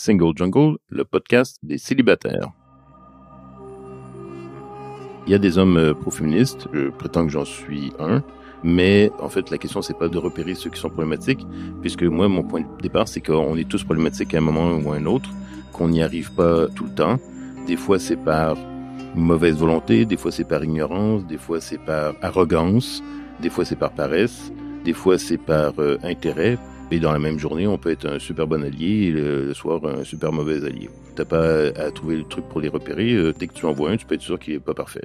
Single Jungle, le podcast des célibataires. Il y a des hommes euh, pro-féministes, je prétends que j'en suis un, mais en fait la question c'est pas de repérer ceux qui sont problématiques, puisque moi mon point de départ c'est qu'on est tous problématiques à un moment ou à un autre, qu'on n'y arrive pas tout le temps. Des fois c'est par mauvaise volonté, des fois c'est par ignorance, des fois c'est par arrogance, des fois c'est par paresse, des fois c'est par euh, intérêt, et dans la même journée, on peut être un super bon allié et le, soir un super mauvais allié. T'as pas à, trouver le truc pour les repérer. Euh, dès que tu en vois un, tu peux être sûr qu'il est pas parfait.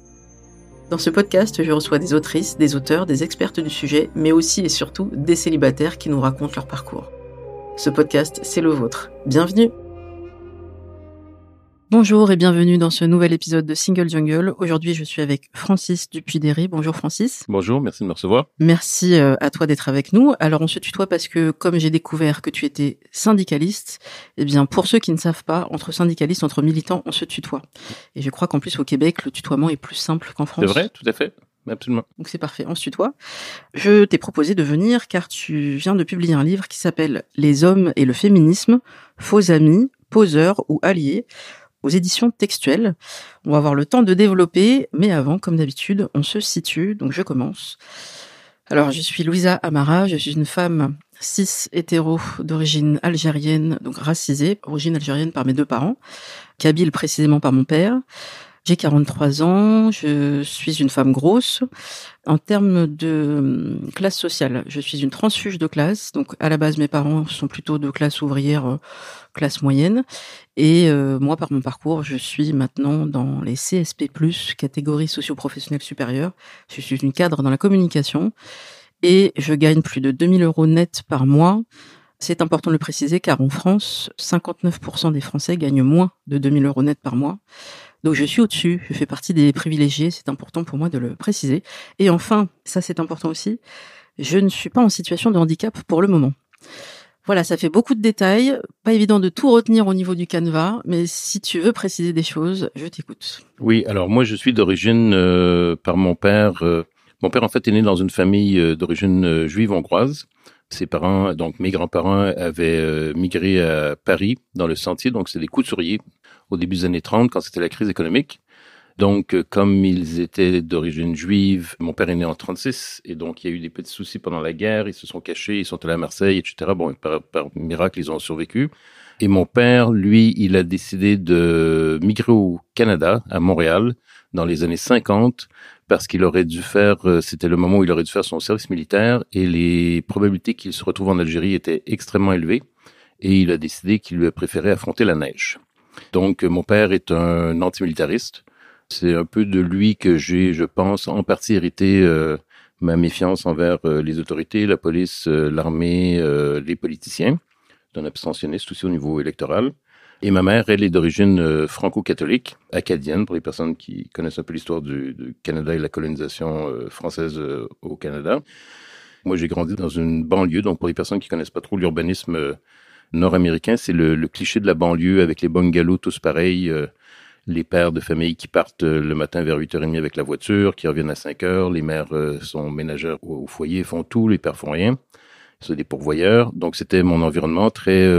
Dans ce podcast, je reçois des autrices, des auteurs, des expertes du sujet, mais aussi et surtout des célibataires qui nous racontent leur parcours. Ce podcast, c'est le vôtre. Bienvenue Bonjour et bienvenue dans ce nouvel épisode de Single Jungle. Aujourd'hui, je suis avec Francis Dupuy-Derry. Bonjour Francis. Bonjour, merci de me recevoir. Merci euh, à toi d'être avec nous. Alors, on se tutoie parce que comme j'ai découvert que tu étais syndicaliste, eh bien, pour ceux qui ne savent pas, entre syndicalistes, entre militants, on se tutoie. Et je crois qu'en plus, au Québec, le tutoiement est plus simple qu'en France. C'est vrai, tout à fait. Absolument. Donc c'est parfait, on se tutoie. Je t'ai proposé de venir car tu viens de publier un livre qui s'appelle Les hommes et le féminisme, faux amis, poseurs ou alliés, aux éditions textuelles. On va avoir le temps de développer, mais avant, comme d'habitude, on se situe, donc je commence. Alors, je suis Louisa Amara, je suis une femme cis hétéro d'origine algérienne, donc racisée, origine algérienne par mes deux parents, kabyle précisément par mon père. J'ai 43 ans, je suis une femme grosse. En termes de hum, classe sociale, je suis une transfuge de classe. Donc à la base, mes parents sont plutôt de classe ouvrière, euh, classe moyenne. Et euh, moi, par mon parcours, je suis maintenant dans les CSP+, catégorie socio-professionnelle supérieure. Je suis une cadre dans la communication et je gagne plus de 2000 euros net par mois. C'est important de le préciser car en France, 59% des Français gagnent moins de 2000 euros net par mois. Donc je suis au-dessus, je fais partie des privilégiés, c'est important pour moi de le préciser. Et enfin, ça c'est important aussi, je ne suis pas en situation de handicap pour le moment. Voilà, ça fait beaucoup de détails, pas évident de tout retenir au niveau du canevas, mais si tu veux préciser des choses, je t'écoute. Oui, alors moi je suis d'origine euh, par mon père. Euh, mon père en fait est né dans une famille euh, d'origine juive hongroise. Ses parents, donc mes grands-parents, avaient migré à Paris dans le Sentier, donc c'est des couturiers au début des années 30 quand c'était la crise économique. Donc, euh, comme ils étaient d'origine juive, mon père est né en 36, et donc il y a eu des petits soucis pendant la guerre, ils se sont cachés, ils sont allés à Marseille, etc. Bon, par, par miracle, ils ont survécu. Et mon père, lui, il a décidé de migrer au Canada, à Montréal, dans les années 50, parce qu'il aurait dû faire, euh, c'était le moment où il aurait dû faire son service militaire, et les probabilités qu'il se retrouve en Algérie étaient extrêmement élevées, et il a décidé qu'il lui préféré affronter la neige. Donc, mon père est un antimilitariste. C'est un peu de lui que j'ai, je pense, en partie hérité euh, ma méfiance envers euh, les autorités, la police, euh, l'armée, les politiciens, d'un abstentionniste aussi au niveau électoral. Et ma mère, elle est d'origine franco-catholique, acadienne, pour les personnes qui connaissent un peu l'histoire du, du, Canada et la colonisation française au Canada. Moi, j'ai grandi dans une banlieue, donc pour les personnes qui connaissent pas trop l'urbanisme nord-américain, c'est le, cliché de la banlieue avec les bungalows tous pareils, euh, les pères de famille qui partent euh, le matin vers 8h30 avec la voiture, qui reviennent à 5h, les mères euh, sont ménagères au, foyer, font tout, les pères font rien, c'est des pourvoyeurs. Donc c'était mon environnement très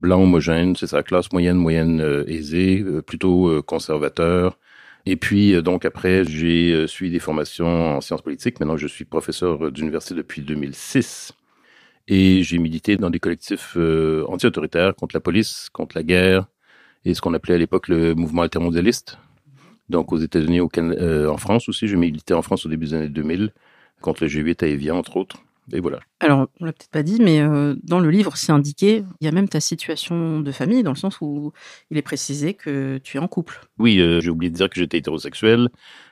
blanc homogène, c'est sa classe moyenne, moyenne aisée, plutôt conservateur. Et puis, donc, après, j'ai suivi des formations en sciences politiques. Maintenant, je suis professeur d'université depuis 2006. Et j'ai milité dans des collectifs euh, anti-autoritaires contre la police, contre la guerre, et ce qu'on appelait à l'époque le mouvement altermondialiste. Donc aux États-Unis, euh, en France aussi, j'ai milité en France au début des années 2000 contre le G8 à Evian, entre autres. et voilà. Alors, on l'a peut-être pas dit, mais euh, dans le livre, c'est indiqué, il y a même ta situation de famille, dans le sens où il est précisé que tu es en couple. Oui, euh, j'ai oublié de dire que j'étais hétérosexuel,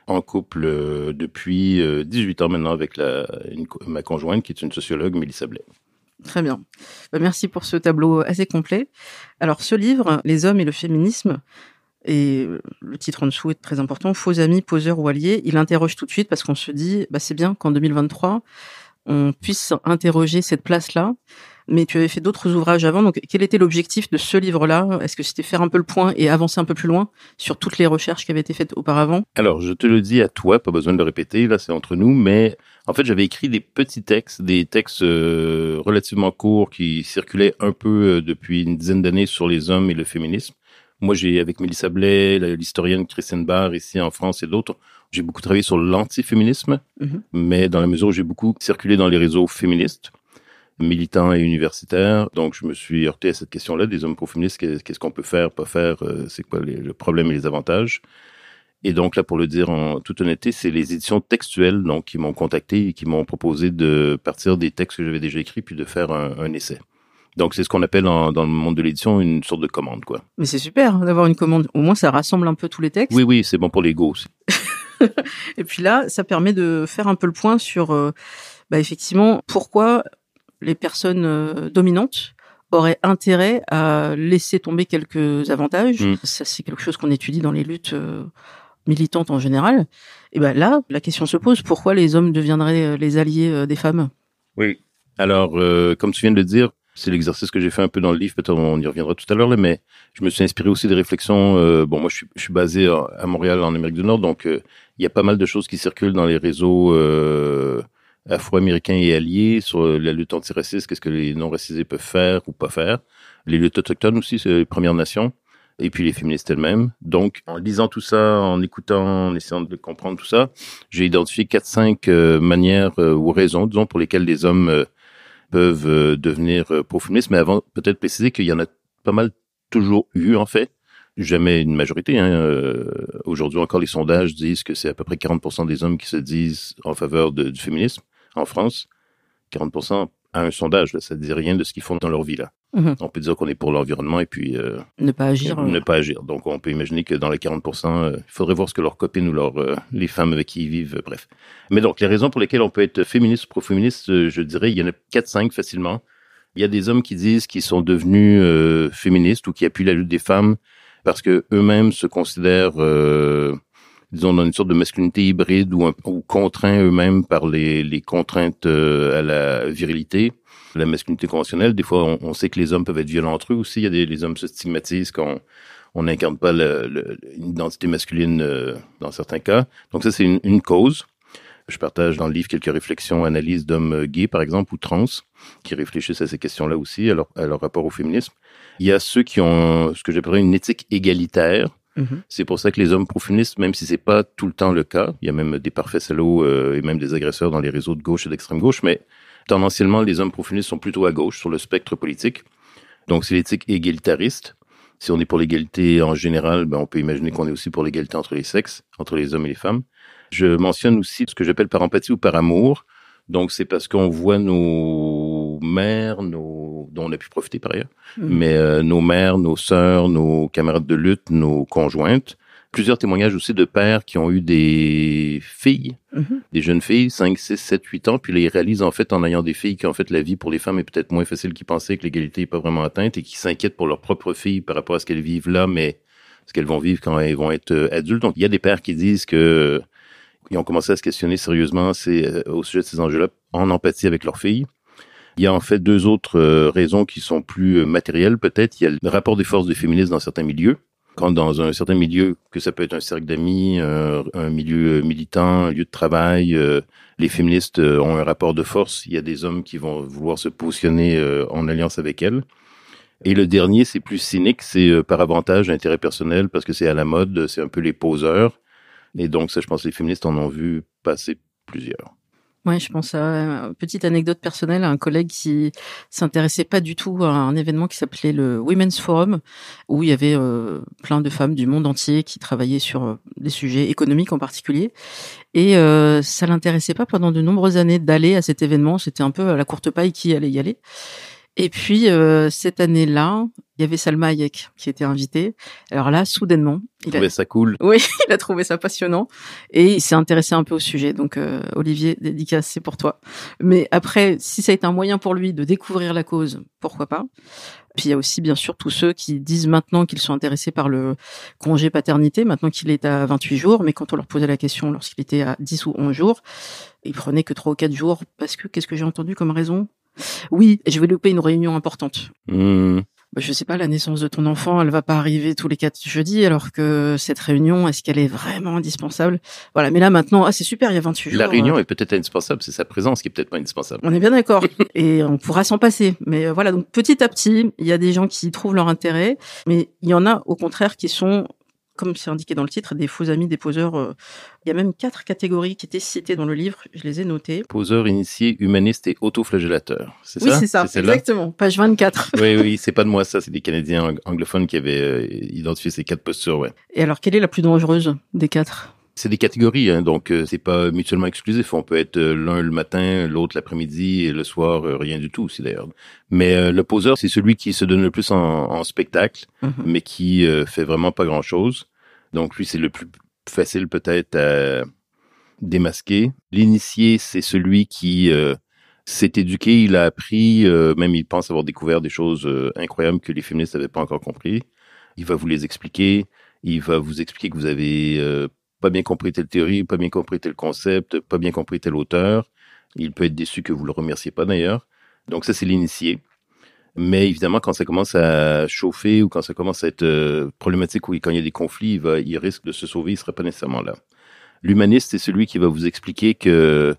en couple euh, depuis 18 ans maintenant avec la, ma conjointe, qui est une sociologue, Mélissa Blais. Très bien. Bah, merci pour ce tableau assez complet. Alors, ce livre, Les hommes et le féminisme, et le titre en dessous est très important, Faux amis, poseurs ou alliés, il interroge tout de suite parce qu'on se dit, bah, c'est bien qu'en 2023, on puisse interroger cette place-là. Mais tu avais fait d'autres ouvrages avant, donc quel était l'objectif de ce livre-là? Est-ce que c'était faire un peu le point et avancer un peu plus loin sur toutes les recherches qui avaient été faites auparavant? Alors, je te le dis à toi, pas besoin de le répéter, là c'est entre nous, mais en fait j'avais écrit des petits textes, des textes euh, relativement courts qui circulaient un peu euh, depuis une dizaine d'années sur les hommes et le féminisme. Moi, j'ai avec Mélissa Blais, l'historienne Christine Barr ici en France et d'autres, j'ai beaucoup travaillé sur l'antiféminisme, mhm. mais dans la mesure où j'ai beaucoup circulé dans les réseaux féministes, militants et universitaires, donc je me suis heurté à cette question-là des hommes pro-féministes, qu'est-ce qu'on peut faire, pas faire, euh, c'est quoi les, le problème et les avantages? Et donc là, pour le dire en toute honnêteté, c'est les éditions textuelles donc qui m'ont contacté et qui m'ont proposé de partir des textes que j'avais déjà écrits puis de faire un, un essai. Donc c'est ce qu'on appelle dans le monde de l'édition une sorte de commande, quoi. Mais c'est super hein, d'avoir une commande. Au moins, ça rassemble un peu tous les textes. Oui, oui, c'est bon pour l'ego aussi. et puis là, ça permet de faire un peu le point sur, euh, bah, effectivement, pourquoi les personnes euh, dominantes auraient intérêt à laisser tomber quelques avantages. Mm. Ça, c'est quelque chose qu'on étudie dans les luttes euh, militantes en général. Et ben là, la question se pose pourquoi les hommes deviendraient les alliés des femmes? Oui. Alors, comme tu viens de le dire, c'est l'exercice que j'ai fait un peu dans le livre, peut-être on y reviendra tout à l'heure, mais je me suis inspiré aussi des réflexions. Euh, bon, moi, je suis, basé à Montréal, en Amérique du Nord, donc euh, il y a pas mal de choses qui circulent dans les réseaux euh, afro-américains et alliés sur la lutte antiraciste, qu'est-ce que les non-racisés peuvent faire ou pas faire. Les luttes autochtones aussi, les Premières Nations, et puis les féministes elles-mêmes. Donc, en lisant tout ça, en écoutant, en essayant de comprendre tout ça, j'ai identifié quatre, cinq manières ou raisons, disons, pour lesquelles les hommes peuvent euh, devenir euh, pro-féministes, mais avant, peut-être préciser qu'il y en a pas mal toujours eu, en fait. Jamais une majorité. Hein. Euh, aujourd'hui encore, les sondages disent que c'est à peu près 40% des hommes qui se disent en faveur du féminisme en France. 40% à un sondage, là, ça ne dit rien de ce qu'ils font dans leur vie. là. Mhm. On peut dire qu'on est pour l'environnement et puis euh, ne pas agir. Ne pas agir. Donc on peut imaginer que dans les 40%, euh, il faudrait voir ce que leurs copines ou leurs euh, les femmes avec qui ils vivent, bref. Mais donc les raisons pour lesquelles on peut être féministe ou pro-féministe, je dirais, il y en a 4-5 facilement. Il y a des hommes qui disent qu'ils sont devenus féministes ou qui appuient la lutte des femmes parce que eux-mêmes se considèrent disons, dans une sorte de masculinité hybride ou, ou contraints eux-mêmes par les, les contraintes à la virilité la masculinité conventionnelle. Des fois, on, sait que les hommes peuvent être violents entre eux aussi. Il y a des, les hommes se stigmatisent quand on n'incarne pas le, masculine euh, dans certains cas. Donc ça, c'est une, une, cause. Je partage dans le livre quelques réflexions, analyses d'hommes gays, par exemple, ou trans, qui réfléchissent à ces questions-là aussi, à leur, à leur rapport au féminisme. Il y a ceux qui ont ce que j'appellerais une éthique égalitaire, mm-hmm. C'est pour ça que les hommes pro-féministes, même si c'est pas tout le temps le cas, il y a même des parfaits salauds euh, et même des agresseurs dans les réseaux de gauche et d'extrême gauche, mais tendanciellement, les hommes profilistes sont plutôt à gauche sur le spectre politique. Donc, c'est l'éthique égalitariste. Si on est pour l'égalité en général, ben, on peut imaginer qu'on est aussi pour l'égalité entre les sexes, entre les hommes et les femmes. Je mentionne aussi ce que j'appelle par empathie ou par amour. Donc, c'est parce qu'on voit nos mères, nos, dont on a pu profiter par ailleurs, mmh. mais euh, nos mères, nos sœurs, nos camarades de lutte, nos conjointes, plusieurs témoignages aussi de pères qui ont eu des filles, mhm. des jeunes filles, 5, 6, 7, 8 ans, puis ils réalisent en fait en ayant des filles qu'en fait la vie pour les femmes est peut-être moins facile qu'ils pensaient, que l'égalité n'est pas vraiment atteinte et qui s'inquiètent pour leurs propres filles par rapport à ce qu'elles vivent là, mais ce qu'elles vont vivre quand elles vont être euh, adultes. Donc il y a des pères qui disent que euh, ils ont commencé à se questionner sérieusement c'est, au sujet de ces enjeux-là en empathie avec leurs filles. Il y a en fait deux autres raisons qui sont plus matérielles peut-être. Il y a le rapport des forces des féministes dans certains milieux quand dans un certain milieu, que ça peut être un cercle d'amis, euh, un milieu militant, un lieu de travail, euh, les féministes euh, ont un rapport de force. Il y a des hommes qui vont vouloir se positionner en alliance avec elles. Et le dernier, c'est plus cynique, c'est par avantage, intérêt personnel, parce que c'est à la mode, c'est un peu les poseurs. Et donc ça, je pense les féministes en ont vu passer plusieurs. Ouais, je pense à une petite anecdote personnelle à un collègue qui s'intéressait pas du tout à un événement qui s'appelait le Women's Forum, où il y avait euh, plein de femmes du monde entier qui travaillaient sur euh, des sujets économiques en particulier. Et euh, ça l'intéressait pas pendant de nombreuses années d'aller à cet événement. C'était un peu à la courte paille qui allait y aller. Et puis euh, cette année-là, il y avait Salma Hayek qui était invitée. Alors là, soudainement, il a trouvé ça cool. Oui, il a trouvé ça passionnant et il s'est intéressé un peu au sujet. Donc euh, Olivier, dédicace, c'est pour toi. Mais après, si ça a été un moyen pour lui de découvrir la cause, pourquoi pas? Puis il y a aussi bien sûr tous ceux qui disent maintenant qu'ils sont intéressés par le congé paternité, maintenant qu'il est à 28 jours, mais quand on leur posait la question lorsqu'il était à 10 ou 11 jours, il prenait que 3 ou 4 jours parce que qu'est-ce que j'ai entendu comme raison? Oui, je vais louper une réunion importante. Mmh. Bah, je sais pas, la naissance de ton enfant, elle va pas arriver tous les quatre jeudis, alors que cette réunion, est-ce qu'elle est vraiment indispensable? Voilà, mais là maintenant, ah c'est super, il y a 28 jours. La réunion euh. est peut-être indispensable, c'est sa présence qui est peut-être pas indispensable. On est bien d'accord, et on pourra s'en passer. Mais euh, voilà, donc petit à petit, il y a des gens qui trouvent leur intérêt, mais il y en a au contraire qui sont comme c'est indiqué dans le titre, des faux amis, des poseurs. Euh, il y a même quatre catégories qui étaient citées dans le livre. Je les ai notées. Poseurs, initiés, humanistes et autoflagellateurs. C'est oui, ça Oui, c'est ça. exactement. Page 24. oui, oui, c'est pas de moi ça. C'est des Canadiens anglophones qui avaient euh, identifié ces quatre postures, ouais. Et alors, quelle est la plus dangereuse des quatre? C'est des catégories, hein, donc euh, c'est pas mutuellement exclusif. On peut être euh, l'un le matin, l'autre l'après-midi et le soir euh, rien du tout aussi d'ailleurs. Mais le poseur, c'est celui qui se donne le plus en, spectacle, mhm. mais qui fait vraiment pas grand-chose. Donc lui, c'est le plus facile peut-être à démasquer. L'initié, c'est celui qui s'est éduqué, il a appris, même il pense avoir découvert des choses incroyables que les féministes n'avaient pas encore compris. Il va vous les expliquer. Il va vous expliquer que vous avez pas bien compris telle théorie, pas bien compris tel concept, pas bien compris tel auteur. Il peut être déçu que vous le remerciez pas d'ailleurs. Donc ça, c'est l'initié. Mais évidemment, quand ça commence à chauffer ou quand ça commence à être euh, problématique ou quand il y a des conflits, il, risque de se sauver, il sera pas nécessairement là. L'humaniste, c'est celui qui va vous expliquer que,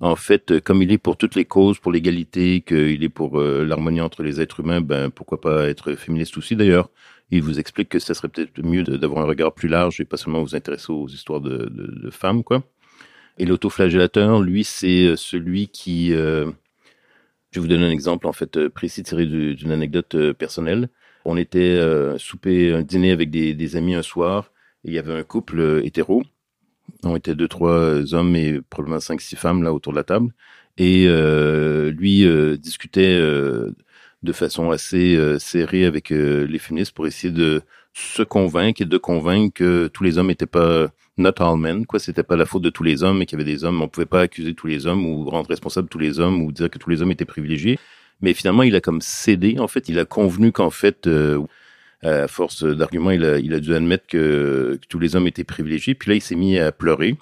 en fait, comme il est pour toutes les causes, pour l'égalité, qu'il est pour euh, l'harmonie entre les êtres humains, ben pourquoi pas être féministe aussi d'ailleurs il vous explique que ça serait peut-être mieux d'avoir un regard plus large et pas seulement vous intéresser aux histoires de, femmes, quoi. Et l'autoflagellateur, lui, c'est euh, celui qui... Euh, je vais vous donner un exemple, en fait, euh, précis tiré d'une anecdote personnelle. On était euh, souper, un dîner avec des, des, amis un soir, et il y avait un couple hétéro. On était deux, trois hommes et probablement cinq, six femmes là autour de la table. Et lui discutait de façon assez euh, serrée avec euh, les féministes pour essayer de se convaincre et de convaincre que tous les hommes n'étaient pas not all men, quoi, c'était pas la faute de tous les hommes et qu'il y avait des hommes, on pouvait pas accuser tous les hommes ou rendre responsable tous les hommes ou dire que tous les hommes étaient privilégiés. Mais finalement, il a comme cédé, en fait, il a convenu qu'en fait, euh, à force d'arguments, il a, dû admettre que, tous les hommes étaient privilégiés. Puis là, il s'est mis à pleurer.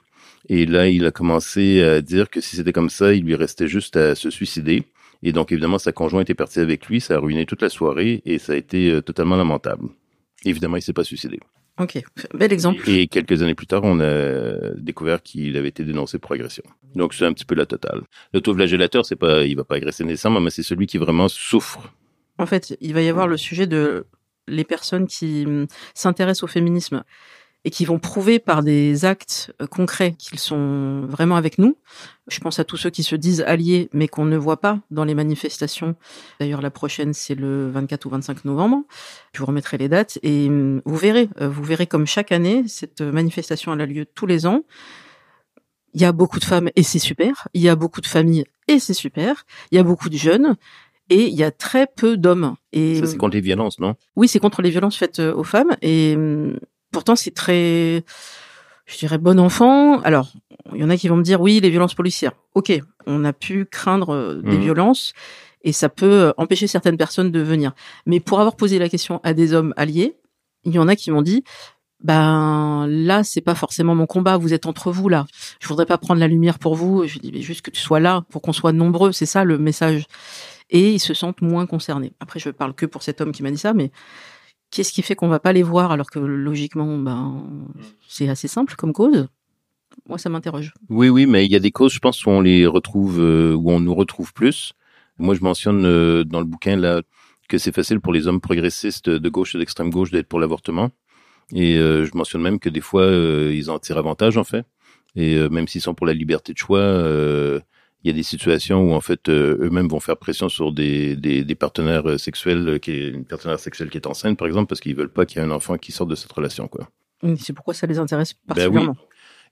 Et là, il a commencé à dire que si c'était comme ça, il lui restait juste à se suicider. Et donc, évidemment, sa conjointe est partie avec lui, ça a ruiné toute la soirée et ça a été euh, totalement lamentable. Évidemment, il s'est pas suicidé. Ok, bel exemple. Et quelques années plus tard, on a découvert qu'il avait été dénoncé pour agression. Donc c'est un petit peu la totale. L'autoflagellateur, c'est pas, il va pas agresser nécessairement, mais c'est celui qui vraiment souffre. En fait, il va y avoir le sujet de les personnes qui hum, s'intéressent au féminisme et qui vont prouver par des actes euh, concrets qu'ils sont vraiment avec nous. Je pense à tous ceux qui se disent alliés, mais qu'on ne voit pas dans les manifestations. D'ailleurs, la prochaine, c'est le 24 ou 25 novembre. Je vous remettrai les dates et hum, vous verrez, euh, vous verrez comme chaque année, cette manifestation elle a lieu tous les ans. Il y a beaucoup de femmes et c'est super. Il y a beaucoup de familles et c'est super. Il y a beaucoup de jeunes et il y a très peu d'hommes. Et ça, c'est contre les violences, non? Oui, c'est contre les violences faites euh, aux femmes. Et hum, pourtant c'est très, je dirais, bon enfant. Alors, il y en a qui vont me dire, oui, les violences policières. Ok, on a pu craindre euh, des mmh. violences et ça peut euh, empêcher certaines personnes de venir. Mais pour avoir posé la question à des hommes alliés, il y en a qui m'ont dit, ben là c'est pas forcément mon combat vous êtes entre vous là je voudrais pas prendre la lumière pour vous je dis mais juste que tu sois là pour qu'on soit nombreux c'est ça le message et ils se sentent moins concernés après je parle que pour cet homme qui m'a dit ça mais Qu'est-ce qui fait qu'on va pas les voir alors que logiquement, ben, c'est assez simple comme cause? Moi, ça m'interroge. Oui, oui, mais il y a des causes, je pense, où on les retrouve, euh, où on nous retrouve plus. Moi, je mentionne euh, dans le bouquin là que c'est facile pour les hommes progressistes de gauche et d'extrême gauche d'être pour l'avortement. Et euh, je mentionne même que des fois, ils en tirent avantage, en fait. Et même s'ils sont pour la liberté de choix, il y a des situations où en fait euh, eux-mêmes vont faire pression sur des, des, des partenaires euh, sexuels, euh, qui est une partenaire sexuelle qui est enceinte par exemple, parce qu'ils veulent pas qu'il y ait un enfant qui sorte de cette relation quoi. C'est pourquoi ça les intéresse particulièrement. Ben oui.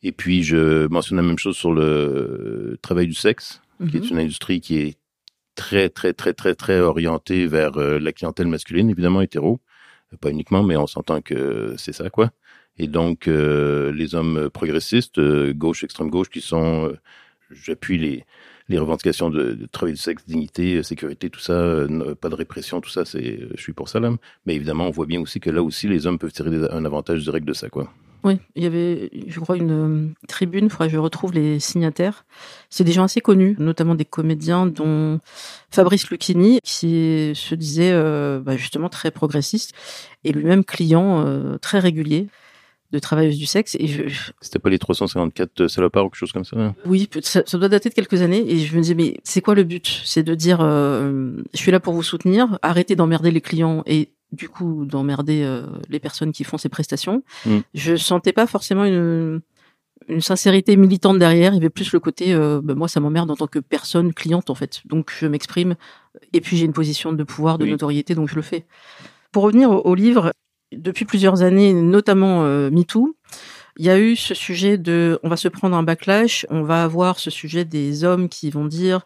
Et puis je mentionne la même chose sur le travail du sexe, mm -hmm. qui est mhm. une industrie qui est très très très très très orientée vers la clientèle masculine, évidemment hétéro, pas uniquement, mais on s'entend que c'est ça quoi. Et donc euh, les hommes progressistes, gauche, extrême gauche, qui sont j'appuie les, les revendications de, de, travail du sexe, dignité, sécurité, tout ça, euh, pas de répression, tout ça, c'est, je suis pour ça là. Mais évidemment, on voit bien aussi que là aussi, les hommes peuvent tirer un avantage direct de ça, quoi. Oui, il y avait, je crois, une euh, tribune, il que je retrouve les signataires. C'est des gens assez connus, notamment des comédiens, dont Fabrice Lucchini, qui se disait euh, bah, justement très progressiste, et lui-même client euh, très régulier de travailleuses du sexe. Et je... C'était pas les 354 salopards ou quelque chose comme ça hein Oui, ça, ça, doit dater de quelques années. Et je me disais, mais c'est quoi le but? C'est de dire, euh, je suis là pour vous soutenir, arrêtez d'emmerder les clients et du coup d'emmerder euh, les personnes qui font ces prestations. Mm. Je sentais pas forcément une une sincérité militante derrière. Il y avait plus le côté, euh, ben moi, ça m'emmerde en tant que personne cliente en fait. Donc je m'exprime. Et puis j'ai une position de pouvoir, de oui. notoriété, donc je le fais. Pour revenir au, au livre, depuis plusieurs années, notamment euh, MeToo, il y a eu ce sujet de, on va se prendre un backlash, on va avoir ce sujet des hommes qui vont dire,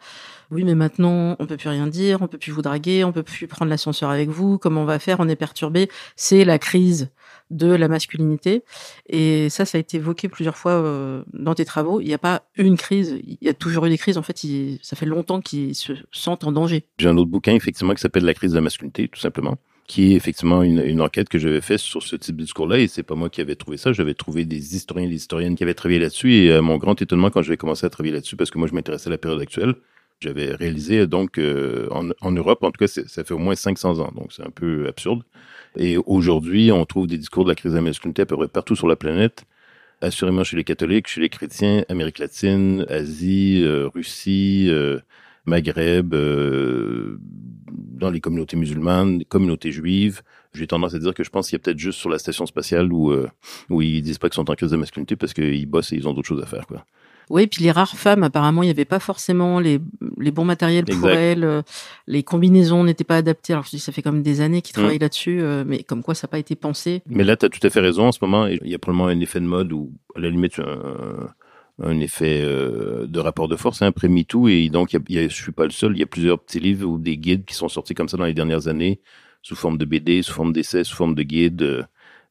oui, mais maintenant, on peut plus rien dire, on peut plus vous draguer, on peut plus prendre l'ascenseur avec vous, comment on va faire, on est perturbé. C'est la crise de la masculinité. Et ça, ça a été évoqué plusieurs fois euh, dans tes travaux. Il n'y a pas une crise, il y a toujours eu des crises. En fait, il, ça fait longtemps qu'ils se sentent en danger. J'ai un autre bouquin, effectivement, qui s'appelle La crise de la masculinité, tout simplement qui est effectivement une, une enquête que j'avais faite sur ce type de discours-là, et c'est pas moi qui avais trouvé ça, j'avais trouvé des historiens et des historiennes qui avaient travaillé là-dessus, et euh, mon grand étonnement quand j'avais commencé à travailler là-dessus, parce que moi je m'intéressais à la période actuelle, j'avais réalisé donc euh, en, en, Europe, en tout cas, ça fait au moins 500 ans, donc c'est un peu absurde. Et aujourd'hui, on trouve des discours de la crise de la masculinité à peu près partout sur la planète, assurément chez les catholiques, chez les chrétiens, Amérique latine, Asie, euh, Russie, euh, Maghreb, euh, dans les communautés musulmanes, communautés juives. J'ai tendance à dire que je pense qu'il y a peut-être juste sur la station spatiale où, euh, où ils disent pas qu'ils sont en crise de masculinité parce qu'ils bossent et ils ont d'autres choses à faire, quoi. Oui, puis les rares femmes, apparemment, il n'y avait pas forcément les, les bons matériels pour elles. Euh, les combinaisons n'étaient pas adaptées. Alors, je dis, ça fait quand même des années qu'ils travaillent mmh. là-dessus, euh, mais comme quoi ça n'a pas été pensé. Mais là, tu as tout à fait raison. En ce moment, il y a probablement un effet de mode où, à la limite, un, un effet euh, de rapport de force hein, après MeToo et donc il y a, je suis pas le seul il y a plusieurs petits livres ou des guides qui sont sortis comme ça dans les dernières années sous forme de BD sous forme d'essais sous forme de guides euh,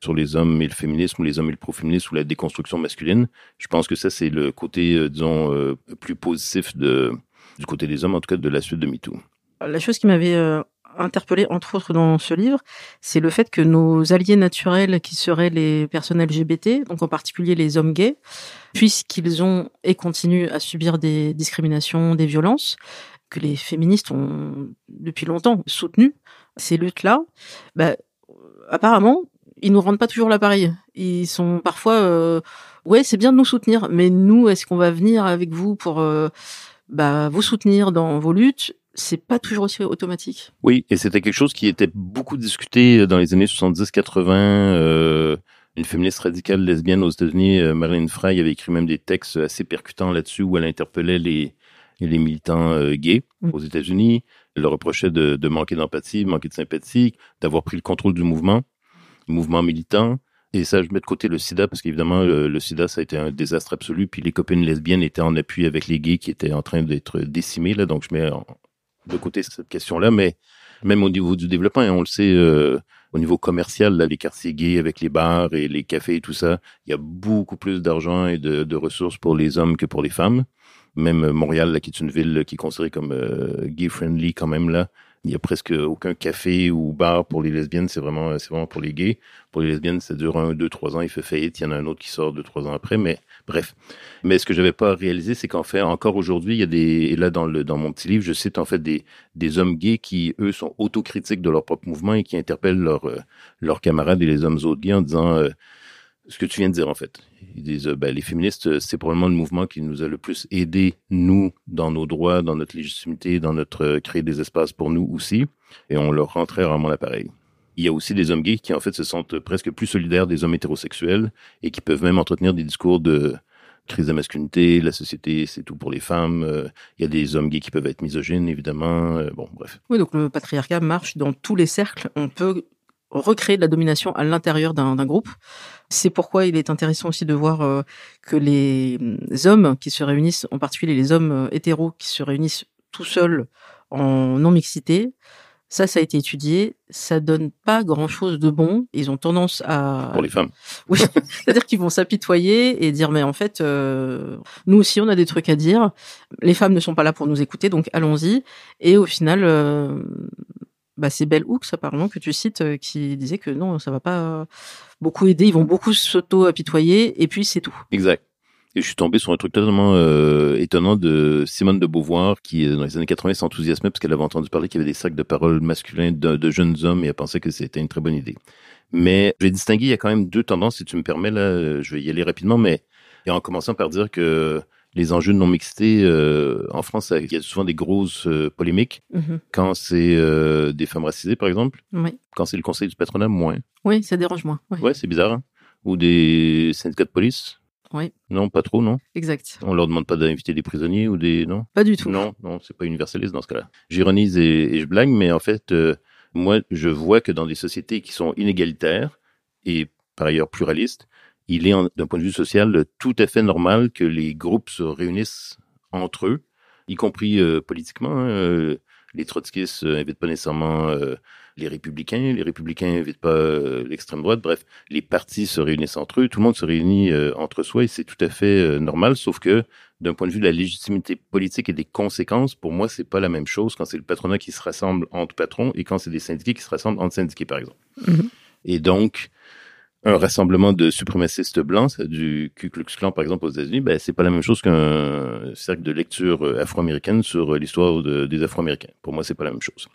sur les hommes et le féminisme ou les hommes et le proféminisme ou la déconstruction masculine. Je pense que ça c'est le côté euh, disons euh, plus positif de du côté des hommes en tout cas de la suite de MeToo. La chose qui m'avait euh, interpellé entre autres dans ce livre, c'est le fait que nos alliés naturels, qui seraient les personnes LGBT, donc en particulier les hommes gays, puisqu'ils ont et continuent à subir des discriminations, des violences, que les féministes ont depuis longtemps soutenu ces luttes-là, bah, apparemment, ils nous rendent pas toujours l'appareil. Ils sont parfois, euh, ouais, c'est bien de nous soutenir, mais nous, est-ce qu'on va venir avec vous pour euh, bah, vous soutenir dans vos luttes? C'est pas toujours aussi automatique. Oui, et c'était quelque chose qui était beaucoup discuté dans les années 70-80. Euh, une féministe radicale lesbienne aux États-Unis, euh, Marilyn Frey, avait écrit même des textes assez percutants là-dessus où elle interpellait les, les militants euh, gays mmh. aux États-Unis. Elle leur reprochait de, de manquer d'empathie, de manquer de sympathie, d'avoir pris le contrôle du mouvement, mouvement militant. Et ça, je mets de côté le sida, parce qu'évidemment, le, le, sida, ça a été un désastre absolu. Puis les copines lesbiennes étaient en appui avec les gays qui étaient en train d'être décimés. Là, donc, je mets en, de côté cette question-là, mais même au niveau du développement, et on le sait, euh, au niveau commercial, là, les quartiers gays avec les bars et les cafés et tout ça, il y a beaucoup plus d'argent et de, de, ressources pour les hommes que pour les femmes. Même Montréal, là, qui est une ville qui est considérée comme euh, gay-friendly quand même, là, il y a presque aucun café ou bar pour les lesbiennes, c'est vraiment, c'est vraiment pour les gays. Pour les lesbiennes, ça dure un, deux, trois ans, il fait faillite, il y en a un autre qui sort deux, trois ans après, mais bref. Mais ce que j'avais pas réalisé, c'est qu'en fait, encore aujourd'hui, il y a des, et là, dans le, dans mon petit livre, je cite en fait des, des hommes gays qui, eux, sont autocritiques de leur propre mouvement et qui interpellent leurs, euh, leurs camarades et les hommes autres gays en disant, euh, ce que tu viens de dire en fait. Ils disent, ben, les féministes, c'est probablement le mouvement qui nous a le plus aidé, nous, dans nos droits, dans notre légitimité, dans notre euh, créer des espaces pour nous aussi, et on leur rend très rarement l'appareil. Il y a aussi des hommes gays qui en fait se sentent presque plus solidaires des hommes hétérosexuels et qui peuvent même entretenir des discours de crise de masculinité, la société, c'est tout pour les femmes. euh, Il y a des hommes gays qui peuvent être misogynes, évidemment. euh, bon, bref. Oui, donc le patriarcat marche dans tous les cercles. On peut recréer de la domination à l'intérieur d'un groupe. C'est pourquoi il est intéressant aussi de voir euh, que les mm, hommes qui se réunissent, en particulier les hommes euh, hétéros qui se réunissent tout seuls en non-mixité, ça, ça a été étudié, ça donne pas grand-chose de bon. Ils ont tendance à... Pour les femmes. Oui, c'est-à-dire qu'ils vont s'apitoyer et dire mais en fait euh, nous aussi on a des trucs à dire. Les femmes ne sont pas là pour nous écouter donc allons-y. Et au final, euh, bah, c'est Bell Hooks apparemment que tu cites euh, qui disait que non ça va pas beaucoup aider. Ils vont beaucoup s'auto-apitoyer et puis c'est tout. Exact. Et je suis tombé sur un truc totalement euh, étonnant de Simone de Beauvoir qui, euh, dans les années 80, s'enthousiasmait parce qu'elle avait entendu parler qu'il y avait des sacs de paroles masculins de, de jeunes hommes et elle pensait que c'était une très bonne idée. Mais j'ai distingué, il y a quand même deux tendances, si tu me permets, là, euh, je vais y aller rapidement, mais et en commençant par dire que les enjeux de non-mixité, euh, en France, il y a souvent des grosses euh, polémiques. Mhm. Quand c'est euh, des femmes racisées, par exemple, Oui, quand c'est le conseil du patronat, moins. oui, ça dérange moins. Oui, Ouais, c'est bizarre. hein. Ou des syndicats de police. Oui. Non, pas trop, non. exact. On leur demande pas d'inviter des prisonniers ou des non? Pas du tout. Non, non, c'est pas universaliste dans ce cas-là. J'ironise et, et je blague, mais en fait, euh, moi, je vois que dans des sociétés qui sont inégalitaires et par ailleurs pluralistes, il est, d'un point de vue social, tout à fait normal que les groupes se réunissent entre eux, y compris euh, politiquement. hein. Euh, Les trotskistes euh, invitent pas nécessairement euh, les républicains, les républicains invitent pas euh, l'extrême droite. Bref, les partis se réunissent entre eux, tout le monde se réunit euh, entre soi et c'est tout à fait euh, normal, sauf que d'un point de vue de la légitimité politique et des conséquences, pour moi, c'est pas la même chose quand c'est le patronat qui se rassemble entre patrons et quand c'est des syndiqués qui se rassemblent entre syndiqués, par exemple. Mhm. Et donc, un rassemblement de suprémacistes blancs, du Ku Klux Klan, par exemple, aux États-Unis, ben, c'est pas la même chose qu'un cercle de lecture euh, afro-américaine sur euh, l'histoire de- des Afro-Américains. Pour moi, c'est pas la même chose.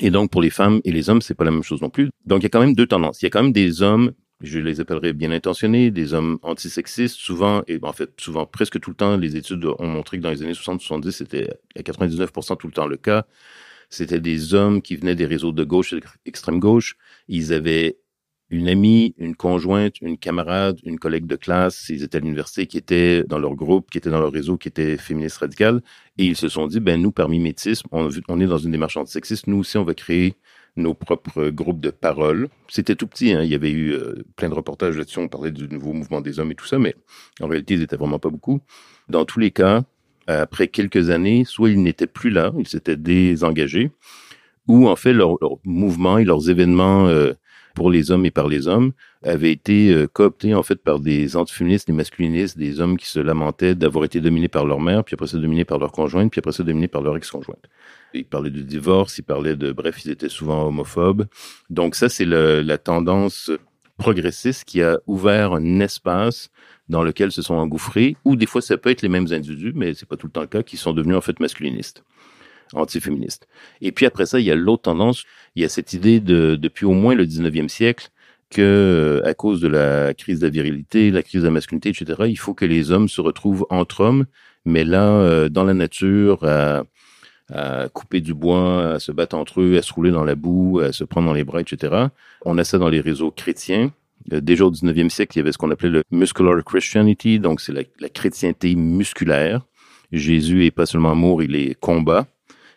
Et donc, pour les femmes et les hommes, c'est pas la même chose non plus. Donc, il y a quand même deux tendances. Il y a quand même des hommes je les appellerais bien intentionnés, des hommes antisexistes, souvent, et en fait, souvent, presque tout le temps, les études ont montré que dans les années 60-70, c'était à 99% tout le temps le cas. C'était des hommes qui venaient des réseaux de gauche et extrême gauche. Ils avaient une amie, une conjointe, une camarade, une collègue de classe, ils étaient à l'université, qui étaient dans leur groupe, qui étaient dans leur réseau, qui étaient féministes radicales, et ils se sont dit, ben nous, parmi métis, on, est dans une démarche antisexiste, nous aussi, on va créer nos propres groupes de parole. C'était tout petit, hein. il y avait eu euh, plein de reportages là-dessus, on parlait du nouveau mouvement des hommes et tout ça, mais en réalité, ils n'étaient vraiment pas beaucoup. Dans tous les cas, après quelques années, soit ils n'étaient plus là, ils s'étaient désengagés, ou en fait, leur mouvements et leurs événements euh, pour les hommes et par les hommes avaient été euh, cooptés en fait par des antiféministes, des masculinistes, des hommes qui se lamentaient d'avoir été dominés par leur mère, puis après ça dominés par leur conjointe, puis après ça dominés par leur ex-conjointe. Ils parlaient de divorce, ils parlaient de... Bref, ils étaient souvent homophobes. Donc ça, c'est la tendance progressiste qui a ouvert un espace dans lequel se sont engouffrés, ou des fois ça peut être les mêmes individus, mais c'est pas tout le temps le cas, qui sont devenus en fait masculinistes, antiféministes. Et puis après ça, il y a l'autre tendance, il y a cette idée de, depuis au moins le 19e siècle, que euh, à cause de la crise de la virilité, la crise de la masculinité, etc., il faut que les hommes se retrouvent entre hommes, mais là, euh, dans la nature, à, à couper du bois, à se battre entre eux, à se rouler dans la boue, à se prendre dans les bras, etc. On a ça dans les réseaux chrétiens. Euh, Déjà au 19e siècle, il y avait ce qu'on appelait le muscular Christianity, donc c'est la, la chrétienté musculaire. Jésus est pas seulement amour, il est combat.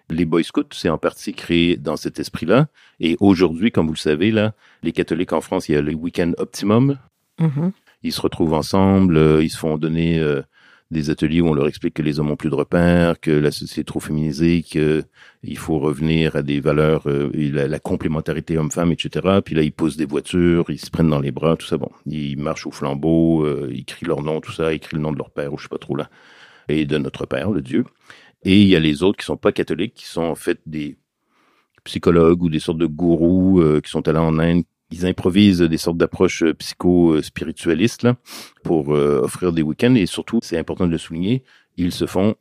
Les Boy Scouts, c'est en partie créé dans cet esprit-là. Et aujourd'hui, comme vous le savez, là, les catholiques en France, il y a le week-end optimum. Mhm. Ils se retrouvent ensemble, euh, ils se font donner euh, des ateliers où on leur explique que les hommes ont plus de repères, que la société est trop féminisée, que il faut revenir à des valeurs, euh, et la, la complémentarité homme-femme, etc. Puis là, ils posent des voitures, ils se prennent dans les bras, tout ça. Bon, ils marchent au flambeau, euh, ils crient leur nom, tout ça, ils crient le nom de leur père, ou je sais pas trop là, et de notre père, le Dieu. Et il y a les autres qui sont pas catholiques, qui sont en fait des psychologues ou des sortes de gourous euh, qui sont allés en Inde. Ils improvisent des sortes d'approches euh, psycho-spiritualistes pour euh, offrir des week-ends. Et surtout, c'est important de le souligner, ils se font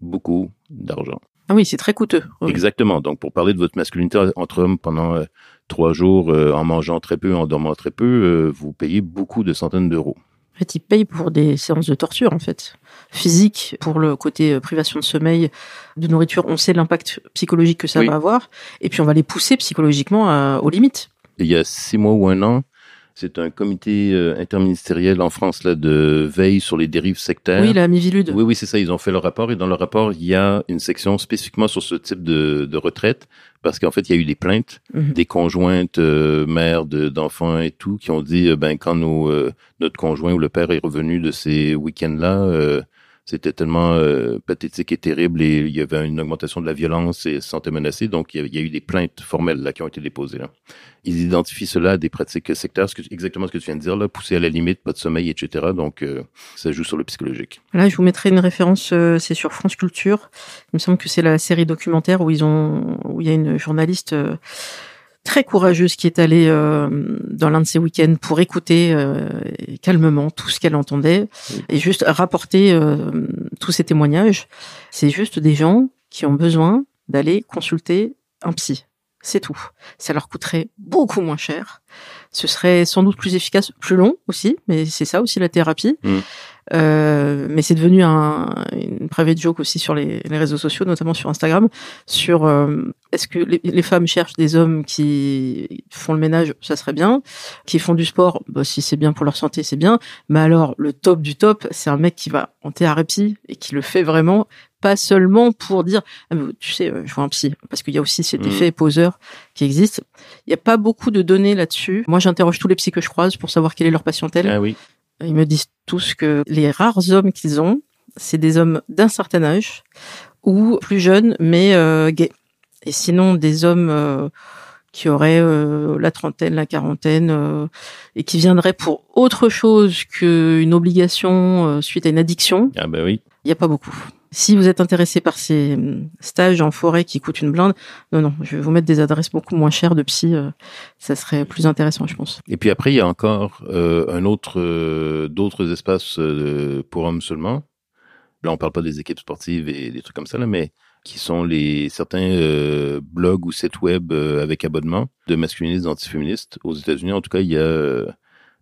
beaucoup d'argent. Ah oui, c'est très coûteux. Oui. Exactement. Donc, pour parler de votre masculinité entre hommes pendant euh, trois jours, en mangeant très peu, en dormant très peu, vous payez beaucoup de centaines d'euros. En fait, ils payent pour des séances de torture, en fait. Physique, pour le côté euh, privation de sommeil, de nourriture, on sait l'impact psychologique que ça Oui. va avoir. Et puis, on va les pousser psychologiquement à- aux limites. Et il y a six mois ou un an, C'est un comité euh, interministériel en France là de veille sur les dérives sectaires. Oui, la Mivilude. Oui, oui, c'est ça. Ils ont fait leur rapport et dans le rapport, il y a une section spécifiquement sur ce type de, de retraite parce qu'en fait, il y a eu des plaintes Mhm. des conjointes euh, mères de- d'enfants et tout qui ont dit euh, ben quand nos, euh, notre conjoint ou le père est revenu de ces week-ends-là, euh, c'était tellement euh, pathétique et terrible et il y avait une augmentation de la violence et se sentait menacé. Donc, il y, a, eu des plaintes formelles là qui ont été déposées. Là. Ils identifient cela à des pratiques sectaires, ce que, exactement ce que tu viens de dire, là, pousser à la limite, pas de sommeil, etc. Donc, euh, ça joue sur le psychologique. Là, je vous mettrai une référence, euh, c'est sur France Culture. Il me semble que c'est la série documentaire où ils ont, où il y a une journaliste euh, très courageuse qui est allée euh, dans l'un de ces week-ends pour écouter euh, calmement tout ce qu'elle entendait et juste rapporter euh, tous ces témoignages. C'est juste des gens qui ont besoin d'aller consulter un psy. C'est tout. Ça leur coûterait beaucoup moins cher. Ce serait sans doute plus efficace, plus long aussi, mais c'est ça aussi la thérapie. Mm. Euh, mais c'est devenu un, une private joke aussi sur les, les réseaux sociaux, notamment sur Instagram, sur euh, est-ce que les, les femmes cherchent des hommes qui font le ménage, ça serait bien, qui font du sport, bah, si c'est bien pour leur santé, c'est bien, mais alors le top du top, c'est un mec qui va en thérapie et qui le fait vraiment, pas seulement pour dire, ah, mais tu sais, euh, je vois un psy, parce qu'il y a aussi cet Mhm. effet poseur qui existe. Il n'y a pas beaucoup de données là-dessus. Moi, j'interroge tous les psys que je croise pour savoir quelle est leur patientèle. Ah oui. Ils me disent tous que les rares hommes qu'ils ont, c'est des hommes d'un certain âge ou plus jeunes mais euh, gays. Et sinon des hommes euh, qui auraient euh, la trentaine, la quarantaine euh, et qui viendraient pour autre chose qu'une obligation euh, suite à une addiction, Ah ben oui. il n'y a pas beaucoup. Si vous êtes intéressé par ces hum, stages en forêt qui coûtent une blinde, non, non, je vais vous mettre des adresses beaucoup moins chères de psy, euh, ça serait plus intéressant, je pense. Et puis après, il y a encore euh, un autre, euh, d'autres espaces euh, pour hommes seulement. Là, on parle pas des équipes sportives et des trucs comme ça, là, mais qui sont les certains euh, blogs ou sites web euh, avec abonnement de masculinistes antiféministes. Aux États-Unis, en tout cas, il y a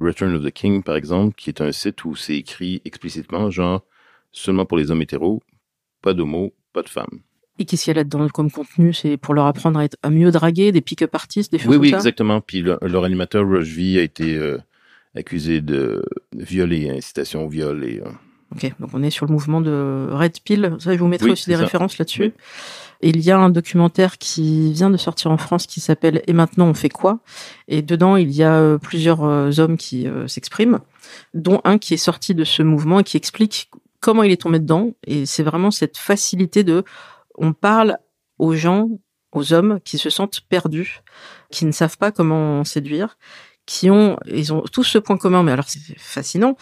Return of the King, par exemple, qui est un site où c'est écrit explicitement, genre, seulement pour les hommes hétéros, pas d'homos, pas de femmes. Et qu'est-ce qu'il y a là-dedans comme contenu? C'est pour leur apprendre à, être, à mieux draguer, des pick-up artistes, des choses Oui, comme oui, ça? exactement. Puis le- leur animateur, Rush V, a été euh, accusé de viol et incitation au viol et... euh, Ok, donc on est sur le mouvement de Red Pill. Ça, je vous mettrai Oui, aussi des ça. références là-dessus. Oui. Et il y a un documentaire qui vient de sortir en France qui s'appelle Et maintenant on fait quoi? Et dedans, il y a euh, plusieurs hommes qui s'expriment, dont un qui est sorti de ce mouvement et qui explique comment il est tombé dedans. Et c'est vraiment cette facilité de... On parle aux gens, aux hommes qui se sentent perdus, qui ne savent pas comment séduire, qui ont... Ils ont tous ce point commun, mais alors c'est fascinant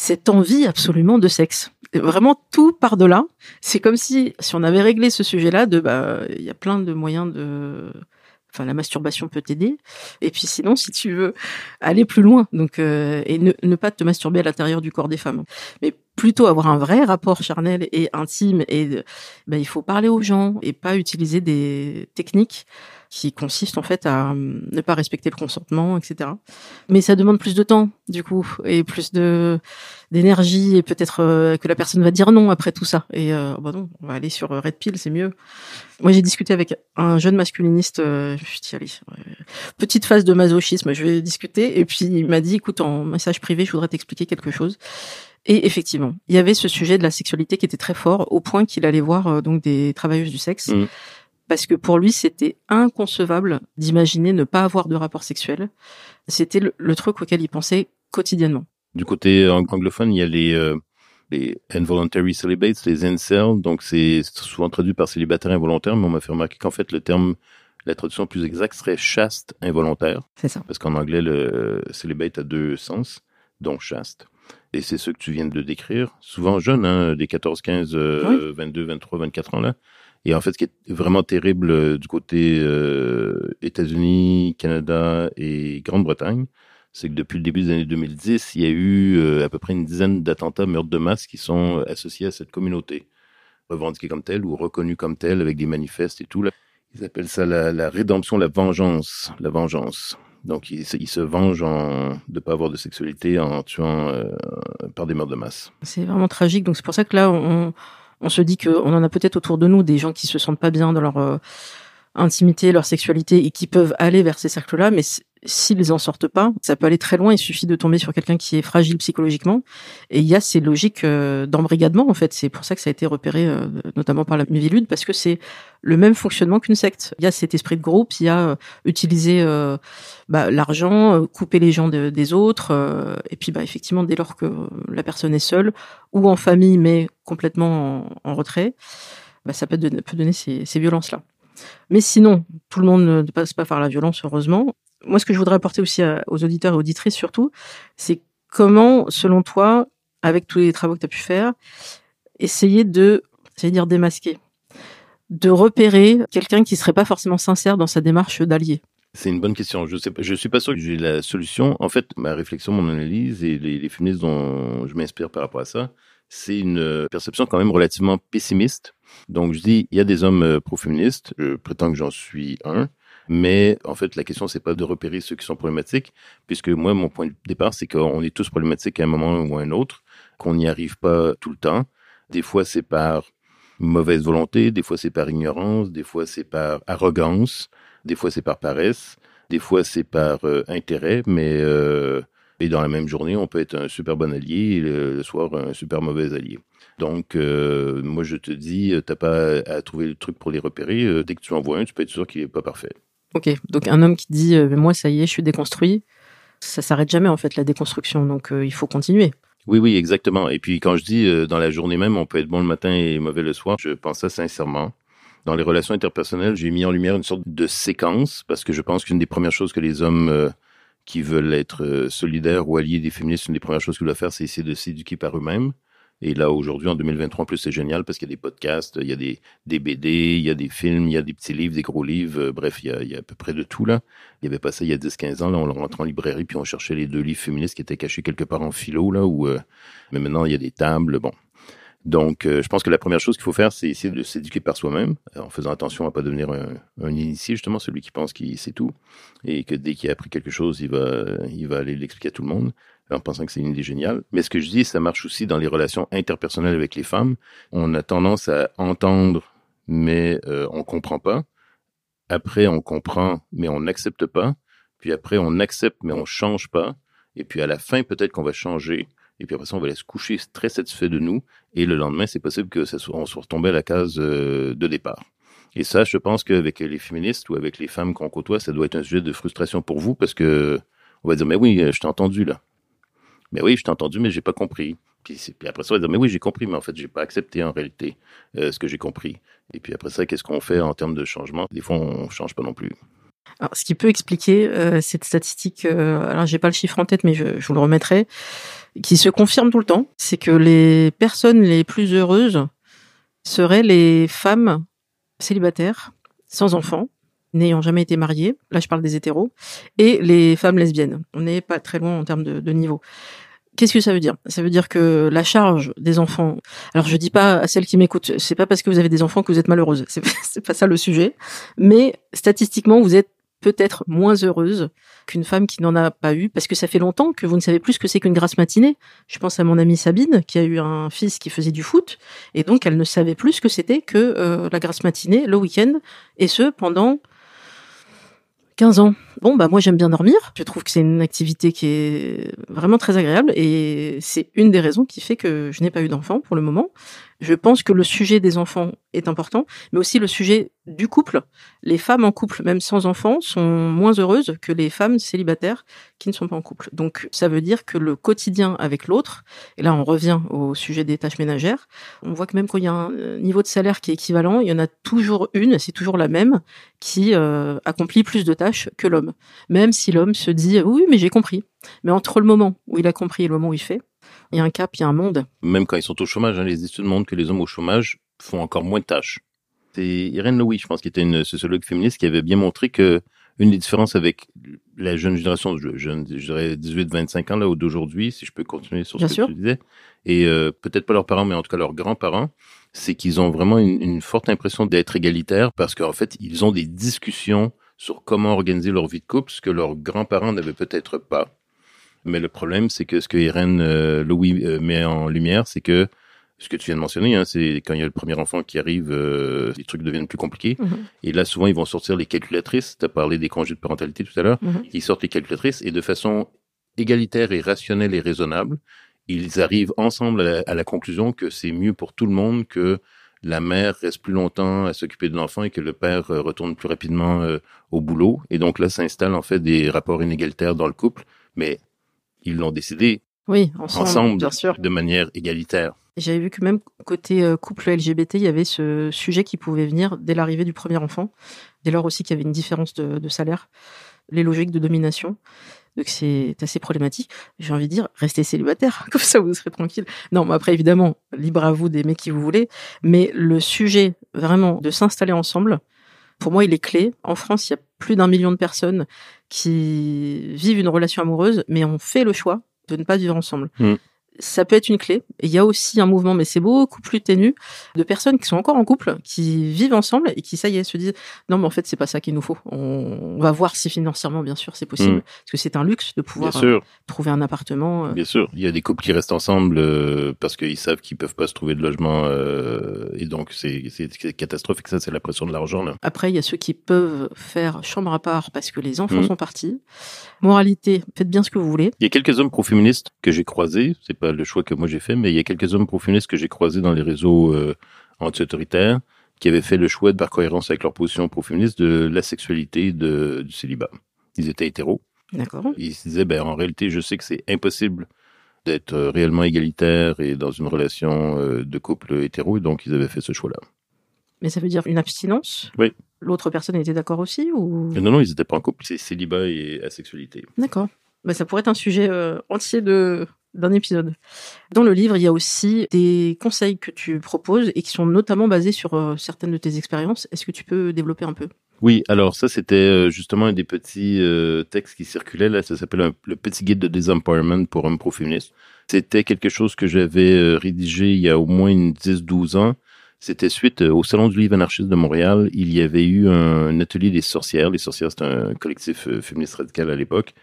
cette envie absolument de sexe. Vraiment tout par de là. C'est comme si si on avait réglé ce sujet-là de bah il y a plein de moyens de enfin la masturbation peut t'aider. Et puis sinon si tu veux aller plus loin donc euh, et ne, ne pas te masturber à l'intérieur du corps des femmes mais plutôt avoir un vrai rapport charnel et intime et bah, il faut parler aux gens et pas utiliser des techniques qui consistent en fait à hum, ne pas respecter le consentement etc mais ça demande plus de temps du coup et plus de d'énergie et peut-être euh, que la personne va dire non après tout ça. Et euh, bah non on va aller sur euh, Red Pill c'est mieux. Moi j'ai discuté avec un jeune masculiniste euh, je me suis dit allez petite phase de masochisme je vais discuter. Et puis il m'a dit écoute en message privé je voudrais t'expliquer quelque chose. Et effectivement il y avait ce sujet de la sexualité qui était très fort au point qu'il allait voir euh, donc des travailleuses du sexe. Mhm. Parce que pour lui c'était inconcevable d'imaginer ne pas avoir de rapport sexuel. C'était le, le truc auquel il pensait quotidiennement. Du côté ang- anglophone, il y a les, euh, les involuntary celibates, les incels, donc c'est souvent traduit par célibataire involontaire, mais on m'a fait remarquer qu'en fait, le terme, la traduction plus exacte serait chaste involontaire, c'est ça. Parce qu'en anglais, le celibate a deux sens, dont chaste. Et c'est ce que tu viens de décrire, souvent jeunes, hein, des 14, 15, euh, 22, 23, 24 ans, là. Et en fait, ce qui est vraiment terrible euh, du côté euh, États-Unis, Canada et Grande-Bretagne, c'est que depuis le début des années 2010, il y a eu euh, à peu près une dizaine d'attentats meurtres de masse qui sont euh, associés à cette communauté, revendiqués comme telle ou reconnus comme telle avec des manifestes et tout. Ils appellent ça la, la rédemption, la vengeance, la vengeance. Donc ils se vengent en, de ne pas avoir de sexualité en tuant euh, par des meurtres de masse. C'est vraiment tragique. Donc c'est pour ça que là, on, on se dit qu'on en a peut-être autour de nous des gens qui se sentent pas bien dans leur euh, intimité, leur sexualité et qui peuvent aller vers ces cercles-là, mais s'ils en sortent pas, ça peut aller très loin. Il suffit de tomber sur quelqu'un qui est fragile psychologiquement. Et il y a ces logiques euh, d'embrigadement, en fait. C'est pour ça que ça a été repéré, euh, notamment par la Mivilude, parce que c'est le même fonctionnement qu'une secte. Il y a cet esprit de groupe, il y a euh, utiliser bah, l'argent, couper les gens des autres, et puis bah, effectivement, dès lors que la personne est seule ou en famille, mais complètement en, retrait, bah, ça peut donner, ces violences-là. Mais sinon, tout le monde ne passe pas par la violence, heureusement moi, ce que je voudrais apporter aussi aux auditeurs et auditrices surtout, c'est comment, selon toi, avec tous les travaux que tu as pu faire, essayer de, cest dire démasquer, de repérer quelqu'un qui serait pas forcément sincère dans sa démarche d'allié? C'est une bonne question. Je sais, je suis pas sûr que j'ai la solution. En fait, ma réflexion, mon analyse et les, les dont je m'inspire par rapport à ça, c'est une perception quand même relativement pessimiste. Donc, je dis, il y a des hommes euh, pro-féministes. Je prétends que j'en suis un. Mais en fait, la question, c'est pas de repérer ceux qui sont problématiques, puisque moi, mon point de départ, c'est qu'on est tous problématiques à un moment ou à un autre, qu'on n'y arrive pas tout le temps. Des fois, c'est par mauvaise volonté, des fois, c'est par ignorance, des fois, c'est par arrogance, des fois, c'est par paresse, des fois, c'est par euh, intérêt, mais euh, et dans la même journée, on peut être un super bon allié et le, soir, un super mauvais allié. Donc, euh, moi, je te dis, t'as pas à trouver le truc pour les repérer. dès que tu en vois un, tu peux être sûr qu'il est pas parfait. Ok, donc un homme qui dit euh, moi ça y est, je suis déconstruit, ça s'arrête jamais en fait la déconstruction, donc euh, il faut continuer. Oui, oui, exactement. Et puis quand je dis euh, dans la journée même, on peut être bon le matin et mauvais le soir, je pense ça sincèrement. Dans les relations interpersonnelles, j'ai mis en lumière une sorte de séquence parce que je pense qu'une des premières choses que les hommes qui veulent être solidaires ou alliés des féministes, une des premières choses qu'ils doivent faire, c'est essayer de s'éduquer par eux-mêmes. Et là, aujourd'hui, en 2023, en plus, c'est génial parce qu'il y a des podcasts, il y a des, des BD, il y a des films, il y a des petits livres, des gros livres. Euh, bref, il y, a, à peu près de tout, là. Il y avait pas ça il y a 10-15 ans, là. On rentre en librairie, puis on cherchait les deux livres féministes qui étaient cachés quelque part en philo, là, où, euh, mais maintenant, il y a des tables, bon. Donc, euh, je pense que la première chose qu'il faut faire, c'est essayer de s'éduquer par soi-même, en faisant attention à pas devenir un, un initié, justement, celui qui pense qu'il sait tout, et que dès qu'il a appris quelque chose, il va, il va aller l'expliquer à tout le monde en pensant que c'est une idée géniale. Mais ce que je dis, ça marche aussi dans les relations interpersonnelles avec les femmes. On a tendance à entendre, mais euh, on comprend pas. Après, on comprend, mais on n'accepte pas. Puis après, on accepte, mais on change pas. Et puis à la fin, peut-être qu'on va changer. Et puis après ça, on va laisser coucher très satisfait de nous. Et le lendemain, c'est possible que ça soit, on soit retombé à la case euh, de départ. Et ça, je pense qu'avec les féministes ou avec les femmes qu'on côtoie, ça doit être un sujet de frustration pour vous parce que on va dire, mais oui, je t'ai entendu là. Mais oui, je t'ai entendu, mais j'ai pas compris. Puis, puis, après ça, on va dire, mais oui, j'ai compris, mais en fait, j'ai pas accepté en réalité euh, ce que j'ai compris. Et puis après ça, qu'est-ce qu'on fait en termes de changement? Des fois, on change pas non plus. Alors, ce qui peut expliquer euh, cette statistique, euh, alors j'ai pas le chiffre en tête, mais je, vous le remettrai, qui se confirme tout le temps, c'est que les personnes les plus heureuses seraient les femmes célibataires, sans enfants, n'ayant jamais été mariées, là je parle des hétéros, et les femmes lesbiennes. On n'est pas très loin en termes de niveau. Qu'est-ce que ça veut dire? Ça veut dire que la charge des enfants. Alors je dis pas à celles qui m'écoutent, c'est pas parce que vous avez des enfants que vous êtes malheureuse. C'est pas ça le sujet. Mais statistiquement, vous êtes peut-être moins heureuse qu'une femme qui n'en a pas eu, parce que ça fait longtemps que vous ne savez plus ce que c'est qu'une grasse matinée. Je pense à mon amie Sabine, qui a eu un fils qui faisait du foot, et donc elle ne savait plus ce que c'était que euh, la grasse matinée, le week-end, et ce pendant 15 ans. Bon, bah moi j'aime bien dormir. Je trouve que c'est une activité qui est vraiment très agréable et c'est une des raisons qui fait que je n'ai pas eu d'enfant pour le moment. Je pense que le sujet des enfants est important, mais aussi le sujet du couple. Les femmes en couple, même sans enfants, sont moins heureuses que les femmes célibataires qui ne sont pas en couple. Donc ça veut dire que le quotidien avec l'autre, et là on revient au sujet des tâches ménagères, on voit que même quand il y a un euh, niveau de salaire qui est équivalent, il y en a toujours une, c'est toujours la même, qui euh, accomplit plus de tâches que l'homme. Même si l'homme se dit oui mais j'ai compris. Mais entre le moment où il a compris et le moment où il fait, il y a un cap, il y a un monde. Même quand ils sont au chômage, hein, les études montrent que les hommes au chômage font encore moins de tâches. C'est Irène Louis, je pense, qui était une sociologue féministe, qui avait bien montré que une des différences avec la jeune génération, je, je dirais 18-25 ans là d'aujourd'hui, si je peux continuer sur ce que tu disais, et euh, peut-être pas leurs parents, mais en tout cas leurs grands-parents, c'est qu'ils ont vraiment une, une forte impression d'être égalitaires parce qu'en fait, ils ont des discussions sur comment organiser leur vie de couple, ce que leurs grands-parents n'avaient peut-être pas. Mais le problème, c'est que ce que Irène euh, Louis euh, met en lumière, c'est que ce que tu viens de mentionner, hein, c'est quand il y a le premier enfant qui arrive, euh, les trucs deviennent plus compliqués. Mhm. Et là, souvent, ils vont sortir les calculatrices. Tu as parlé des congés de parentalité tout à l'heure. Mhm. Ils sortent les calculatrices et de façon égalitaire et rationnelle et raisonnable, ils arrivent ensemble à la, à la conclusion que c'est mieux pour tout le monde que la mère reste plus longtemps à s'occuper de l'enfant et que le père retourne plus rapidement euh, au boulot. Et donc là, s'installe en fait des rapports inégalitaires dans le couple, mais ils l'ont décidé Oui, ensemble, ensemble bien sûr. de manière égalitaire. J'avais vu que même côté euh, couple LGBT, il y avait ce sujet qui pouvait venir dès l'arrivée du premier enfant, dès lors aussi qu'il y avait une différence de, de salaire, les logiques de domination. Donc c'est assez problématique. J'ai envie de dire, restez célibataire, comme ça vous serez tranquille. Non, mais après évidemment, libre à vous d'aimer qui vous voulez, mais le sujet vraiment de s'installer ensemble, pour moi, il est clé. En France, il y a plus d'un million de personnes qui vivent une relation amoureuse, mais ont fait le choix de ne pas vivre ensemble. Mm. Ça peut être une clé. Il y a aussi un mouvement, mais c'est beaucoup plus ténu, de personnes qui sont encore en couple, qui vivent ensemble et qui, ça y est, se disent non, mais en fait, c'est pas ça qu'il nous faut. On va voir si financièrement, bien sûr, c'est possible, Mm. parce que c'est un luxe de pouvoir euh, sûr, trouver un appartement. euh. bien sûr. Il y a des couples qui restent ensemble euh, parce qu'ils savent qu'ils peuvent pas se trouver de logement euh, et donc c'est catastrophique. Ça, c'est la pression de l'argent. Après, il y a ceux qui peuvent faire chambre à part parce que les enfants Mhm. sont partis. Moralité, faites bien ce que vous voulez. Il y a quelques hommes pro-féministes que j'ai croisés. C'est pas le choix que moi j'ai fait, mais il y a quelques hommes pro-féministes que j'ai croisés dans les réseaux euh, anti-autoritaires qui avaient fait le choix, de, par cohérence avec leur position pro-féministe, de la sexualité de, du célibat. Ils étaient hétéros. D'accord Ils se disaient, ben, en réalité, je sais que c'est impossible d'être euh, réellement égalitaire et dans une relation euh, de couple hétéro, et donc ils avaient fait ce choix-là. Mais ça veut dire une abstinence? Oui. L'autre personne était d'accord aussi ou? Non, non, ils n'étaient pas en couple, c'est célibat et asexualité. D'accord. Bah, ça pourrait être un sujet euh, entier de d'un épisode. Dans le livre, il y a aussi des conseils que tu proposes et qui sont notamment basés sur euh, certaines de tes expériences. Est-ce que tu peux développer un peu? Oui, alors ça, c'était euh, justement un des petits euh, textes qui circulaient, là, ça s'appelle un- le petit guide de désempowerment pour hommes pro-féministes. C'était quelque chose que j'avais rédigé il y a au moins une 10-12 ans. C'était suite au Salon du livre anarchiste de Montréal. Il y avait eu un, atelier des sorcières. Les sorcières, c'était un collectif féministe radical à l'époque.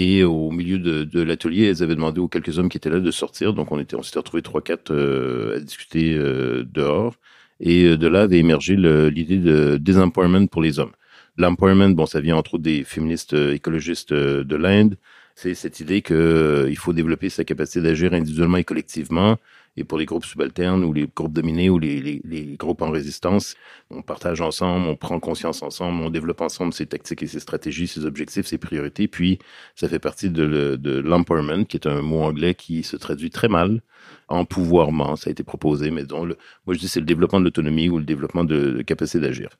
Et au milieu de, l'atelier, elles avaient demandé aux quelques hommes qui étaient là de sortir. Donc on était, s'était retrouvés trois, quatre euh, à discuter euh, dehors. Et euh, de là avait émergé l'idée de désempowerment pour les hommes. L'empowerment, bon, ça vient entre autres des féministes euh, écologistes de l'Inde. C'est cette idée que euh, faut développer sa capacité d'agir individuellement et collectivement. Et pour les groupes subalternes ou les groupes dominés ou les, les, les groupes en résistance, on partage ensemble, on prend conscience ensemble, on développe ensemble ses tactiques et ses stratégies, ses objectifs, ses priorités. Puis, ça fait partie de l'empowerment, qui est un mot anglais qui se traduit très mal en pouvoirment. Ça a été proposé, mais dont le, moi je dis c'est le développement de l'autonomie ou le développement de, de capacité d'agir.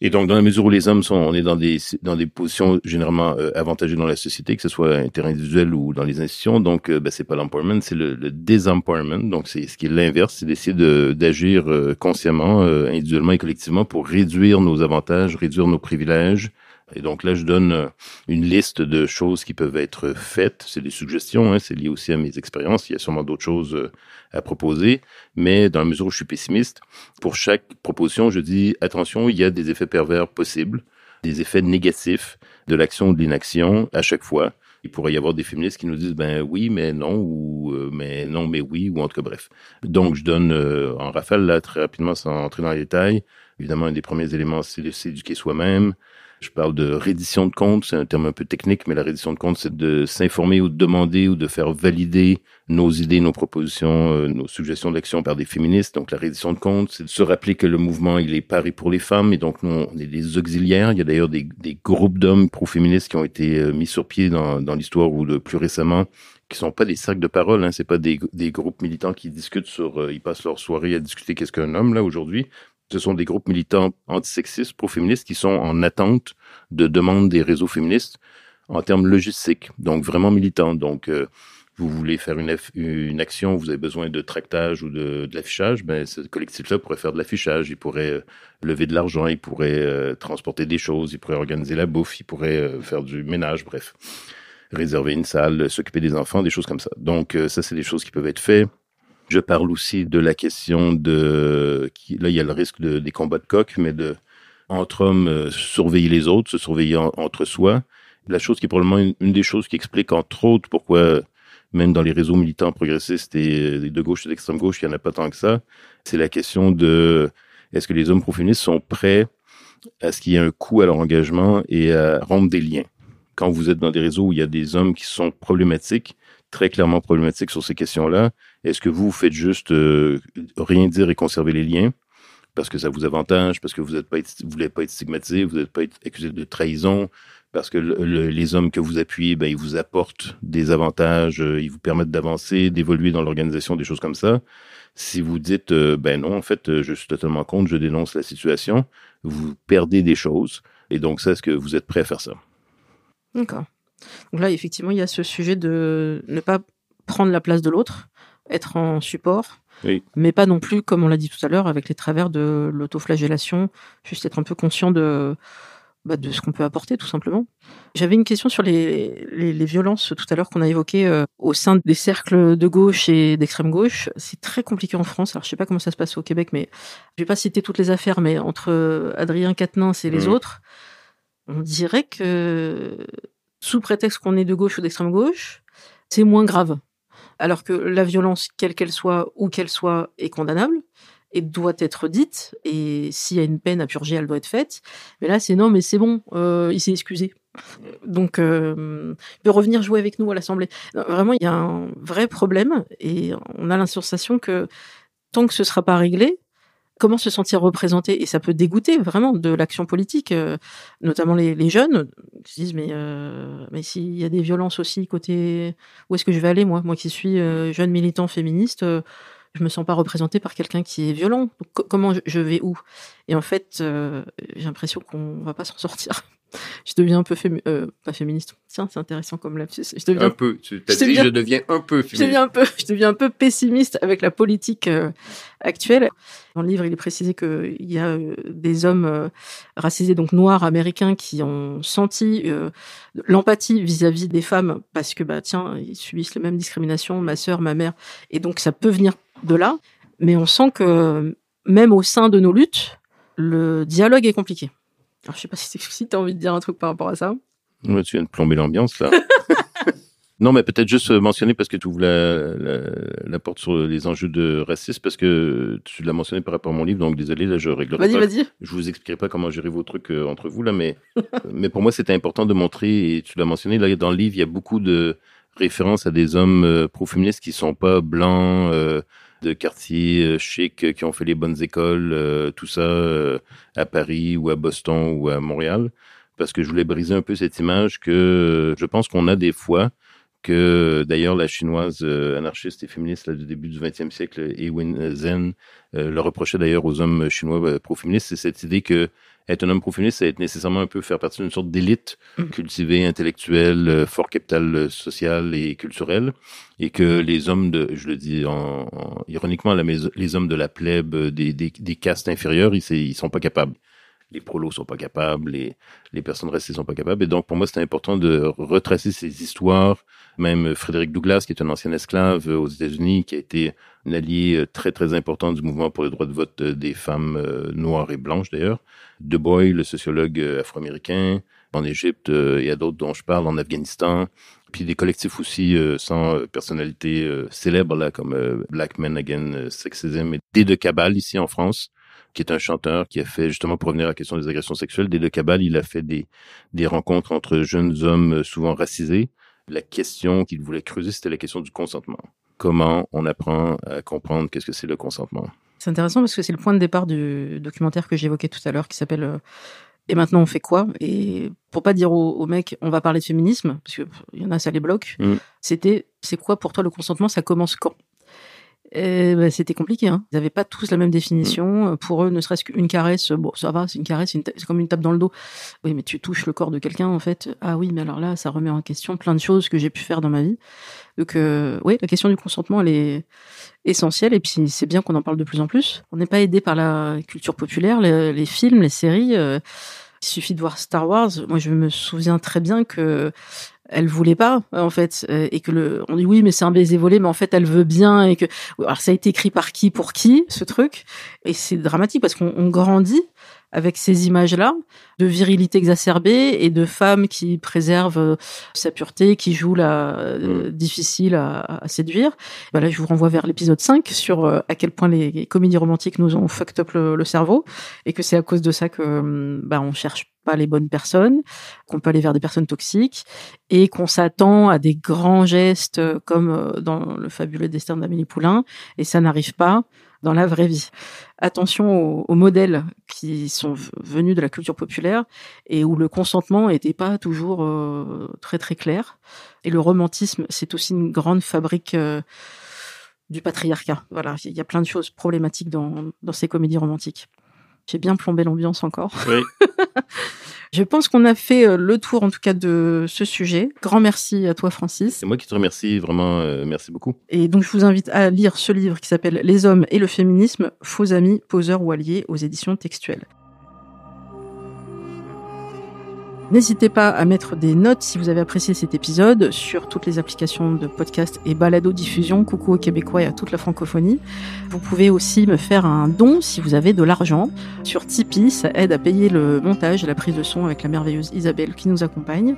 Et donc, dans la mesure où les hommes sont, on est dans des, dans des positions généralement euh, avantagées dans la société, que ce soit interindividuel ou dans les institutions, donc euh, ben, c'est pas l'empowerment, c'est le, le désempowerment. Donc, c'est ce qui est l'inverse, c'est d'essayer de, d'agir euh, consciemment, euh, individuellement et collectivement pour réduire nos avantages, réduire nos privilèges. Et donc là, je donne euh, une liste de choses qui peuvent être faites. C'est des suggestions, hein, c'est lié aussi à mes expériences. Il y a sûrement d'autres choses euh, à proposer, mais dans la mesure où je suis pessimiste, pour chaque proposition, je dis attention, il y a des effets pervers possibles, des effets négatifs de l'action ou de l'inaction à chaque fois. Il pourrait y avoir des féministes qui nous disent ben oui, mais non, ou euh, mais non, mais oui, ou en tout cas bref. Donc je donne euh, en rafale là très rapidement sans entrer dans les détails. Évidemment, un des premiers éléments, c'est de s'éduquer soi-même. Je parle de reddition de compte, c'est un terme un peu technique, mais la reddition de compte, c'est de s'informer ou de demander ou de faire valider nos idées, nos propositions, euh, nos suggestions d'action par des féministes. Donc la reddition de compte, c'est de se rappeler que le mouvement, il est pari pour les femmes, et donc nous, on est des auxiliaires. Il y a d'ailleurs des, des groupes d'hommes pro-féministes qui ont été euh, mis sur pied dans, dans l'histoire ou plus récemment, qui sont pas des cercles de parole, hein, c'est pas des, des groupes militants qui discutent sur, euh, ils passent leur soirée à discuter qu'est-ce qu'un homme là aujourd'hui. Ce sont des groupes militants antisexistes, pro-féministes, qui sont en attente de demandes des réseaux féministes en termes logistiques, donc vraiment militants. Donc, euh, vous voulez faire une, une action, vous avez besoin de tractage ou de, de l'affichage, ben ce collectif-là pourrait faire de l'affichage, il pourrait euh, lever de l'argent, il pourrait euh, transporter des choses, il pourrait organiser la bouffe, il pourrait euh, faire du ménage, bref, réserver une salle, s'occuper des enfants, des choses comme ça. Donc, ça, c'est des choses qui peuvent être faites. Je parle aussi de la question de, là, il y a le risque de, des combats de coq, mais de, entre hommes, euh, surveiller les autres, se surveiller en- entre soi. La chose qui est probablement une, une des choses qui explique, entre autres, pourquoi même dans les réseaux militants progressistes et de gauche et d'extrême gauche, il n'y en a pas tant que ça. C'est la question de est-ce que les hommes proféministes sont prêts à ce qu'il y ait un coût à leur engagement et à rompre des liens? Quand vous êtes dans des réseaux où il y a des hommes qui sont problématiques, très clairement problématiques sur ces questions-là, est-ce que vous faites juste euh, rien dire et conserver les liens parce que ça vous avantage, parce que vous ne voulez pas être stigmatisé, vous n'êtes pas être accusé de trahison, parce que les hommes que vous appuyez, ben, ils vous apportent des avantages, euh, ils vous permettent d'avancer, d'évoluer dans l'organisation, des choses comme ça. Si vous dites, euh, ben non, en fait, je suis totalement contre, je dénonce la situation, vous perdez des choses. Et donc, ça, est-ce que vous êtes prêt à faire ça? D'accord. Donc là, effectivement, il y a ce sujet de ne pas prendre la place de l'autre, être en support, oui. mais pas non plus, comme on l'a dit tout à l'heure, avec les travers de l'autoflagellation, juste être un peu conscient de, bah, de ce qu'on peut apporter tout simplement. J'avais une question sur les, les, violences tout à l'heure qu'on a évoquées euh, au sein des cercles de gauche et d'extrême gauche. C'est très compliqué en France. Alors je sais pas comment ça se passe au Québec, mais je vais pas citer toutes les affaires, mais entre Adrien Quatennens et les mmh. autres, on dirait que sous prétexte qu'on est de gauche ou d'extrême gauche, c'est moins grave. Alors que la violence, quelle qu'elle soit, où qu'elle soit, est condamnable et doit être dite. Et s'il y a une peine à purger, elle doit être faite. Mais là, c'est non, mais c'est bon, euh, il s'est excusé. Donc, euh, il peut revenir jouer avec nous à l'Assemblée. Vraiment, il y a un vrai problème et on a l'impression que tant que ce ne sera pas réglé, comment se sentir représenté et ça peut dégoûter vraiment de l'action politique, euh, notamment les, jeunes qui se disent mais mais s'il y a des violences aussi côté où est-ce que je vais aller moi? Moi qui suis jeune militant féministe je me sens pas représentée par quelqu'un qui est violent. comment je, vais où? Et en fait, euh, j'ai l'impression qu'on va pas s'en sortir. Je deviens un peu euh, pas féministe. Tiens, c'est intéressant comme lapsus. Je deviens un peu. Tu as je dit, je deviens un peu féministe. Je deviens un peu, je deviens un peu pessimiste avec la politique euh, actuelle. Dans le livre, il est précisé qu'il y a des hommes racisés, donc noirs américains, qui ont senti l'empathie vis-à-vis des femmes parce que bah tiens, ils subissent les mêmes discriminations, ma sœur, ma mère, et donc ça peut venir de là, mais on sent que même au sein de nos luttes, le dialogue est compliqué. Alors, je sais pas si, si tu as envie de dire un truc par rapport à ça. tu viens de plomber l'ambiance là. non, mais peut-être juste mentionner parce que tu ouvres la, porte sur les enjeux de racisme parce que tu l'as mentionné par rapport à mon livre, donc désolé, là je réglerai vas-y, Vas-y, Je vous expliquerai pas comment gérer vos trucs euh, entre vous là, mais mais pour moi c'était important de montrer et tu l'as mentionné là dans le livre, il y a beaucoup de références à des hommes euh, pro-féministes qui sont pas blancs. Euh, de quartiers euh, chics euh, qui ont fait les bonnes écoles, euh, tout ça à Paris ou à Boston ou à Montréal, parce que je voulais briser un peu cette image que je pense qu'on a des fois que d'ailleurs la chinoise anarchiste et féministe du début du XXe siècle, Ewin Zen, le reprochait d'ailleurs aux hommes chinois pro-féministes, c'est cette idée que être un homme proféministe, c'est être nécessairement un peu faire partie d'une sorte d'élite mm. cultivée, intellectuelle, euh, fort capital euh, social et culturel, et que les hommes de, je le dis en, ironiquement, la, les hommes de la plèbe, euh, des, des, des castes inférieures, ils, ils sont pas capables les prolos sont pas capables, les, les personnes restées sont pas capables. Et donc, pour moi, c'était important de retracer ces histoires. Même Frédéric Douglas, qui est un ancien esclave aux États-Unis, qui a été un allié très, très important du mouvement pour le droit de vote des femmes noires et blanches, d'ailleurs. De Boy, le sociologue euh, afro-américain, en Égypte, il y a d'autres dont je parle, en Afghanistan, puis des collectifs aussi euh, sans euh, personnalité célèbre, là, comme Black Men Again Sexism, et Dé de Cabal, ici en France, qui est un chanteur qui a fait, justement pour revenir à la question des agressions sexuelles, Dé de Cabal, il a fait des, des rencontres entre jeunes hommes souvent racisés. La question qu'il voulait creuser, c'était la question du consentement. Comment on apprend à comprendre qu'est-ce que c'est le consentement? C'est intéressant parce que c'est le point de départ du documentaire que j'évoquais tout à l'heure qui s'appelle euh, Et maintenant on fait quoi? Et pour pas dire aux, mecs on va parler de féminisme, parce qu'il y en a ça les bloque, mm. c'était c'est quoi pour toi le consentement? Ça commence quand? Bah, c'était compliqué. Hein. Ils n'avaient pas tous la même définition. Mm. Pour eux, ne serait-ce qu'une caresse, bon, ça va, c'est une caresse, c'est comme une tape dans le dos. Oui, mais tu touches le corps de quelqu'un, en fait. Ah oui, mais alors là, ça remet en question plein de choses que j'ai pu faire dans ma vie. Donc, euh, oui, la question du consentement, elle est essentielle. Et puis, c'est bien qu'on en parle de plus en plus. On n'est pas aidé par la culture populaire, les, films, les séries. Euh, il suffit de voir Star Wars. Moi, je me souviens très bien que elle voulait pas en fait euh, et que le on dit oui mais c'est un baiser volé mais en fait elle veut bien et que alors ça a été écrit par qui pour qui ce truc? Et c'est dramatique parce qu'on grandit avec ces images-là de virilité exacerbée et de femmes qui préservent euh, sa pureté, qui jouent la euh, mm. difficile à, séduire. Voilà, je vous renvoie vers l'épisode 5 sur euh, à quel point les, comédies romantiques nous ont fucked up le, cerveau et que c'est à cause de ça que bah, on cherche pas les bonnes personnes, qu'on peut aller vers des personnes toxiques et qu'on s'attend à des grands gestes comme dans le fabuleux destin d'Amélie Poulain et ça n'arrive pas dans la vraie vie. Attention aux, modèles qui sont venus de la culture populaire et où le consentement n'était pas toujours euh, très très clair. Et le romantisme, c'est aussi une grande fabrique euh, du patriarcat. Voilà, il y a plein de choses problématiques dans, dans ces comédies romantiques. J'ai bien plombé l'ambiance encore. Oui. Je pense qu'on a fait euh, le tour en tout cas de ce sujet. Grand merci à toi Francis. C'est moi qui te remercie, vraiment euh, merci beaucoup. Et donc je vous invite à lire ce livre qui s'appelle Les hommes et le féminisme, faux amis, poseurs ou alliés aux éditions textuelles. N'hésitez pas à mettre des notes si vous avez apprécié cet épisode sur toutes les applications de podcast et balado diffusion. Coucou aux Québécois et à toute la francophonie. Vous pouvez aussi me faire un don si vous avez de l'argent sur Tipeee. Ça aide à payer le montage et la prise de son avec la merveilleuse Isabelle qui nous accompagne.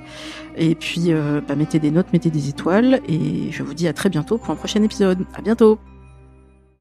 Et puis, euh, bah, mettez des notes, mettez des étoiles. Et je vous dis à très bientôt pour un prochain épisode. À bientôt!